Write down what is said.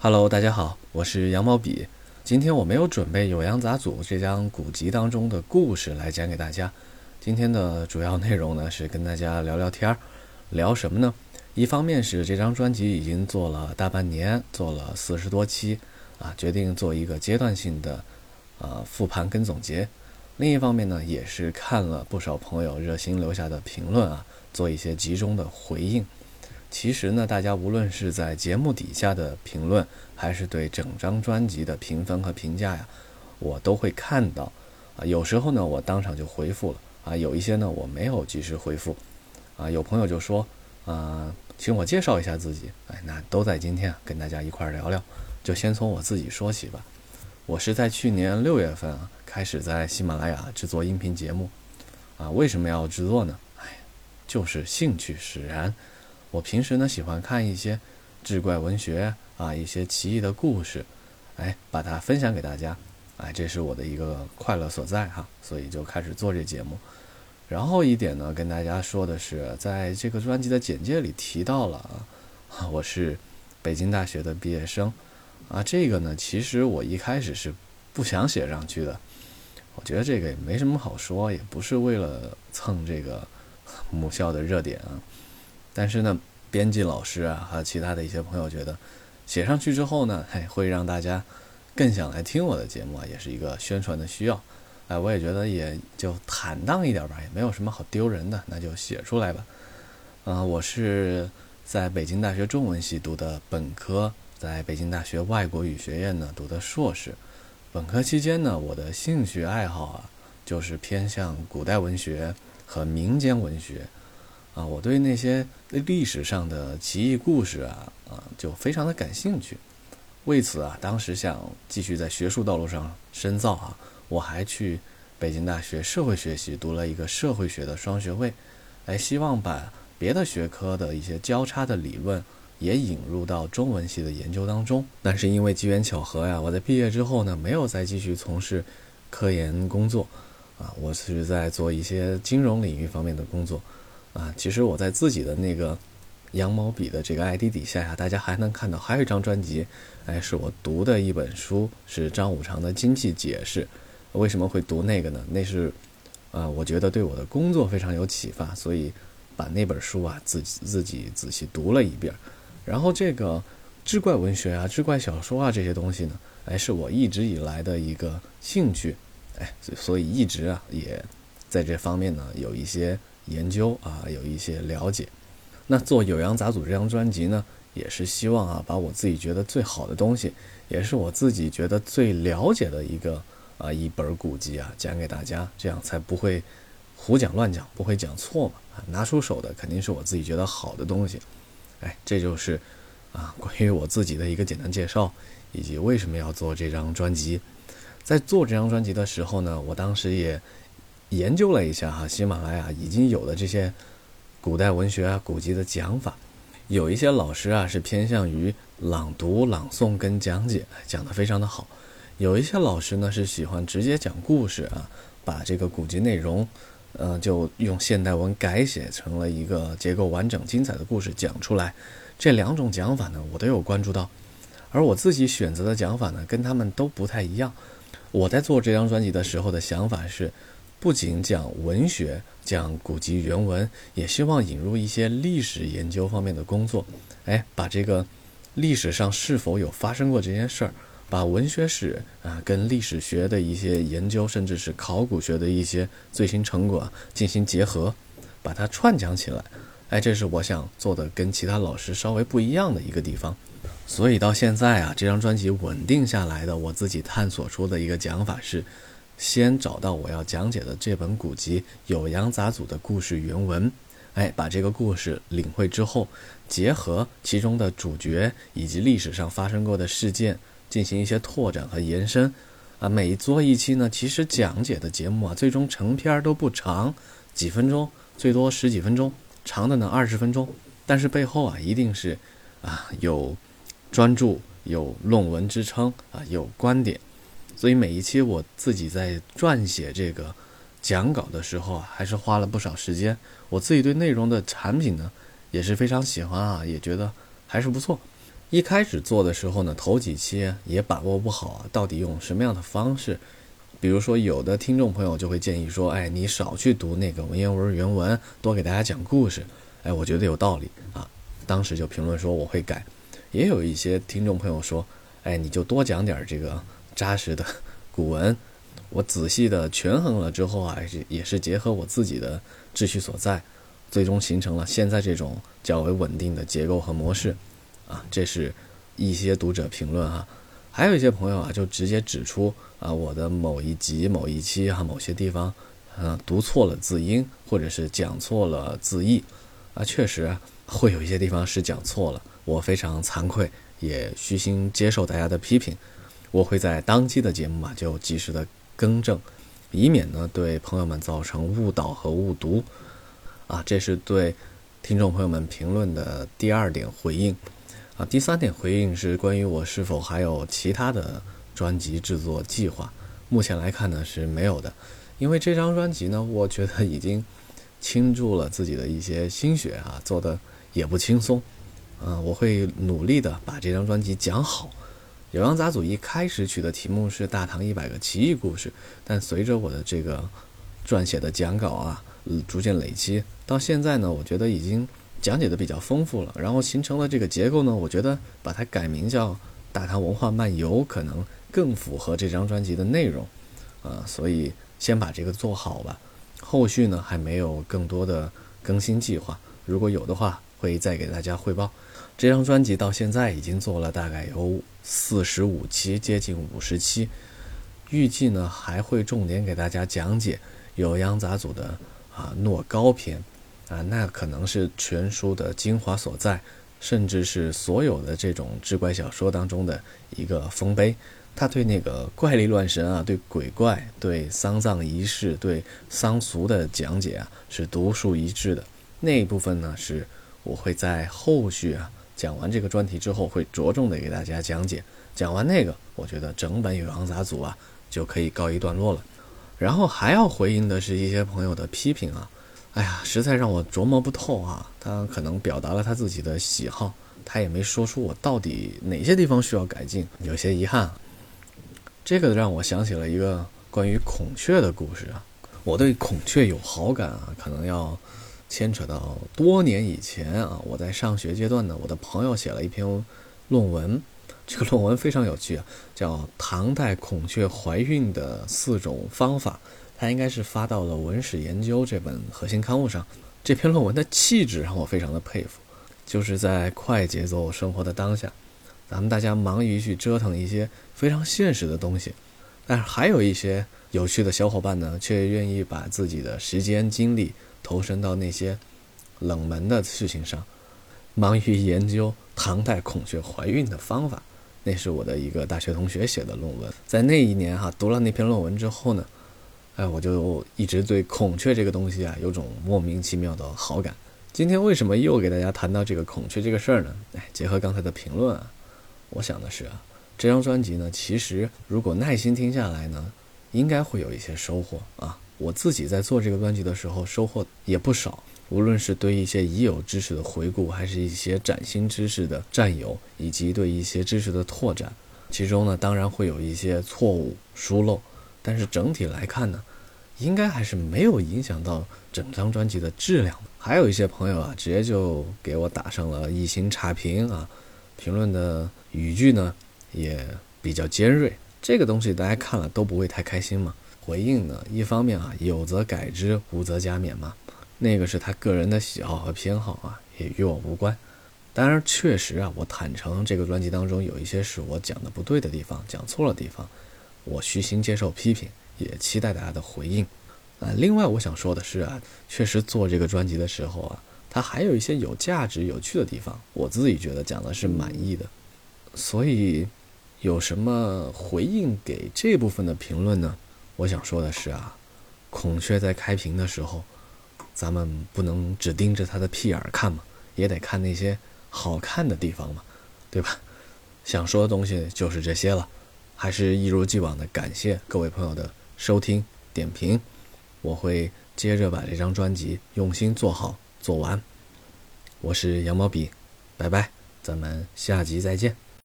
Hello，大家好，我是羊毛笔。今天我没有准备《酉阳杂俎》这张古籍当中的故事来讲给大家。今天的主要内容呢是跟大家聊聊天儿，聊什么呢？一方面是这张专辑已经做了大半年，做了四十多期，啊，决定做一个阶段性的呃复盘跟总结。另一方面呢，也是看了不少朋友热心留下的评论啊，做一些集中的回应。其实呢，大家无论是在节目底下的评论，还是对整张专辑的评分和评价呀，我都会看到。啊，有时候呢，我当场就回复了。啊，有一些呢，我没有及时回复。啊，有朋友就说，啊，请我介绍一下自己。哎，那都在今天跟大家一块儿聊聊。就先从我自己说起吧。我是在去年六月份啊，开始在喜马拉雅制作音频节目。啊，为什么要制作呢？哎，就是兴趣使然。我平时呢喜欢看一些志怪文学啊，一些奇异的故事，哎，把它分享给大家，哎，这是我的一个快乐所在哈，所以就开始做这节目。然后一点呢，跟大家说的是，在这个专辑的简介里提到了啊，我是北京大学的毕业生啊，这个呢，其实我一开始是不想写上去的，我觉得这个也没什么好说，也不是为了蹭这个母校的热点啊。但是呢，编辑老师啊，还有其他的一些朋友觉得，写上去之后呢，嘿，会让大家更想来听我的节目啊，也是一个宣传的需要。哎，我也觉得也就坦荡一点吧，也没有什么好丢人的，那就写出来吧。嗯，我是在北京大学中文系读的本科，在北京大学外国语学院呢读的硕士。本科期间呢，我的兴趣爱好啊，就是偏向古代文学和民间文学。啊，我对那些历史上的奇异故事啊，啊，就非常的感兴趣。为此啊，当时想继续在学术道路上深造啊，我还去北京大学社会学系读了一个社会学的双学位，来希望把别的学科的一些交叉的理论也引入到中文系的研究当中。但是因为机缘巧合呀，我在毕业之后呢，没有再继续从事科研工作，啊，我是在做一些金融领域方面的工作。啊，其实我在自己的那个羊毛笔的这个 ID 底下呀，大家还能看到还有一张专辑，哎，是我读的一本书，是张五常的《经济解释》。为什么会读那个呢？那是，啊，我觉得对我的工作非常有启发，所以把那本书啊自己自己仔细读了一遍。然后这个志怪文学啊、志怪小说啊这些东西呢，哎，是我一直以来的一个兴趣，哎，所以一直啊也在这方面呢有一些。研究啊，有一些了解。那做《酉阳杂俎》这张专辑呢，也是希望啊，把我自己觉得最好的东西，也是我自己觉得最了解的一个啊一本古籍啊，讲给大家，这样才不会胡讲乱讲，不会讲错嘛。啊，拿出手的肯定是我自己觉得好的东西。哎，这就是啊关于我自己的一个简单介绍，以及为什么要做这张专辑。在做这张专辑的时候呢，我当时也。研究了一下哈，喜马拉雅已经有的这些古代文学啊、古籍的讲法，有一些老师啊是偏向于朗读、朗诵跟讲解，讲得非常的好；有一些老师呢是喜欢直接讲故事啊，把这个古籍内容，呃，就用现代文改写成了一个结构完整、精彩的故事讲出来。这两种讲法呢，我都有关注到，而我自己选择的讲法呢，跟他们都不太一样。我在做这张专辑的时候的想法是。不仅讲文学，讲古籍原文，也希望引入一些历史研究方面的工作。哎，把这个历史上是否有发生过这件事儿，把文学史啊跟历史学的一些研究，甚至是考古学的一些最新成果进行结合，把它串讲起来。哎，这是我想做的跟其他老师稍微不一样的一个地方。所以到现在啊，这张专辑稳定下来的，我自己探索出的一个讲法是。先找到我要讲解的这本古籍《酉阳杂俎》的故事原文，哎，把这个故事领会之后，结合其中的主角以及历史上发生过的事件，进行一些拓展和延伸。啊，每做一期呢，其实讲解的节目啊，最终成片都不长，几分钟，最多十几分钟，长的呢二十分钟。但是背后啊，一定是啊有专注、有论文支撑啊，有观点。所以每一期我自己在撰写这个讲稿的时候啊，还是花了不少时间。我自己对内容的产品呢，也是非常喜欢啊，也觉得还是不错。一开始做的时候呢，头几期也把握不好，到底用什么样的方式？比如说，有的听众朋友就会建议说：“哎，你少去读那个文言文原文，多给大家讲故事。”哎，我觉得有道理啊。当时就评论说我会改。也有一些听众朋友说：“哎，你就多讲点这个扎实的古文。”我仔细的权衡了之后啊，也是结合我自己的志趣所在，最终形成了现在这种较为稳定的结构和模式。啊，这是一些读者评论哈，还有一些朋友啊，就直接指出啊，我的某一集、某一期哈，某些地方，嗯，读错了字音，或者是讲错了字义，啊，确实会有一些地方是讲错了，我非常惭愧，也虚心接受大家的批评，我会在当期的节目嘛，就及时的更正，以免呢对朋友们造成误导和误读，啊，这是对听众朋友们评论的第二点回应。啊，第三点回应是关于我是否还有其他的专辑制作计划。目前来看呢是没有的，因为这张专辑呢，我觉得已经倾注了自己的一些心血啊，做的也不轻松。嗯，我会努力的把这张专辑讲好。有阳杂组一开始取的题目是《大唐一百个奇异故事》，但随着我的这个撰写的讲稿啊，逐渐累积，到现在呢，我觉得已经。讲解的比较丰富了，然后形成了这个结构呢，我觉得把它改名叫《大唐文化漫游》可能更符合这张专辑的内容，啊，所以先把这个做好吧。后续呢还没有更多的更新计划，如果有的话会再给大家汇报。这张专辑到现在已经做了大概有四十五期，接近五十期，预计呢还会重点给大家讲解有央杂组的啊诺高篇。啊，那可能是全书的精华所在，甚至是所有的这种志怪小说当中的一个丰碑。他对那个怪力乱神啊，对鬼怪、对丧葬仪式、对丧俗的讲解啊，是独树一帜的。那一部分呢，是我会在后续啊讲完这个专题之后，会着重的给大家讲解。讲完那个，我觉得整本《酉阳杂组啊就可以告一段落了。然后还要回应的是一些朋友的批评啊。哎呀，实在让我琢磨不透啊！他可能表达了他自己的喜好，他也没说出我到底哪些地方需要改进，有些遗憾。这个让我想起了一个关于孔雀的故事啊。我对孔雀有好感啊，可能要牵扯到多年以前啊。我在上学阶段呢，我的朋友写了一篇论文，这个论文非常有趣啊，叫《唐代孔雀怀孕的四种方法》。他应该是发到了《文史研究》这本核心刊物上。这篇论文的气质让我非常的佩服，就是在快节奏生活的当下，咱们大家忙于去折腾一些非常现实的东西，但是还有一些有趣的小伙伴呢，却愿意把自己的时间精力投身到那些冷门的事情上，忙于研究唐代孔雀怀孕的方法。那是我的一个大学同学写的论文，在那一年哈读了那篇论文之后呢。哎，我就一直对孔雀这个东西啊，有种莫名其妙的好感。今天为什么又给大家谈到这个孔雀这个事儿呢？哎，结合刚才的评论啊，我想的是啊，这张专辑呢，其实如果耐心听下来呢，应该会有一些收获啊。我自己在做这个专辑的时候，收获也不少。无论是对一些已有知识的回顾，还是一些崭新知识的占有，以及对一些知识的拓展，其中呢，当然会有一些错误疏漏。但是整体来看呢，应该还是没有影响到整张专辑的质量。还有一些朋友啊，直接就给我打上了一星差评啊，评论的语句呢也比较尖锐。这个东西大家看了都不会太开心嘛。回应呢，一方面啊，有则改之，无则加勉嘛。那个是他个人的喜好和偏好啊，也与我无关。当然，确实啊，我坦诚这个专辑当中有一些是我讲的不对的地方，讲错了地方。我虚心接受批评，也期待大家的回应。啊，另外我想说的是啊，确实做这个专辑的时候啊，它还有一些有价值、有趣的地方，我自己觉得讲的是满意的。所以，有什么回应给这部分的评论呢？我想说的是啊，孔雀在开屏的时候，咱们不能只盯着它的屁眼看嘛，也得看那些好看的地方嘛，对吧？想说的东西就是这些了。还是一如既往的感谢各位朋友的收听点评，我会接着把这张专辑用心做好做完。我是羊毛笔，拜拜。咱们下集再见。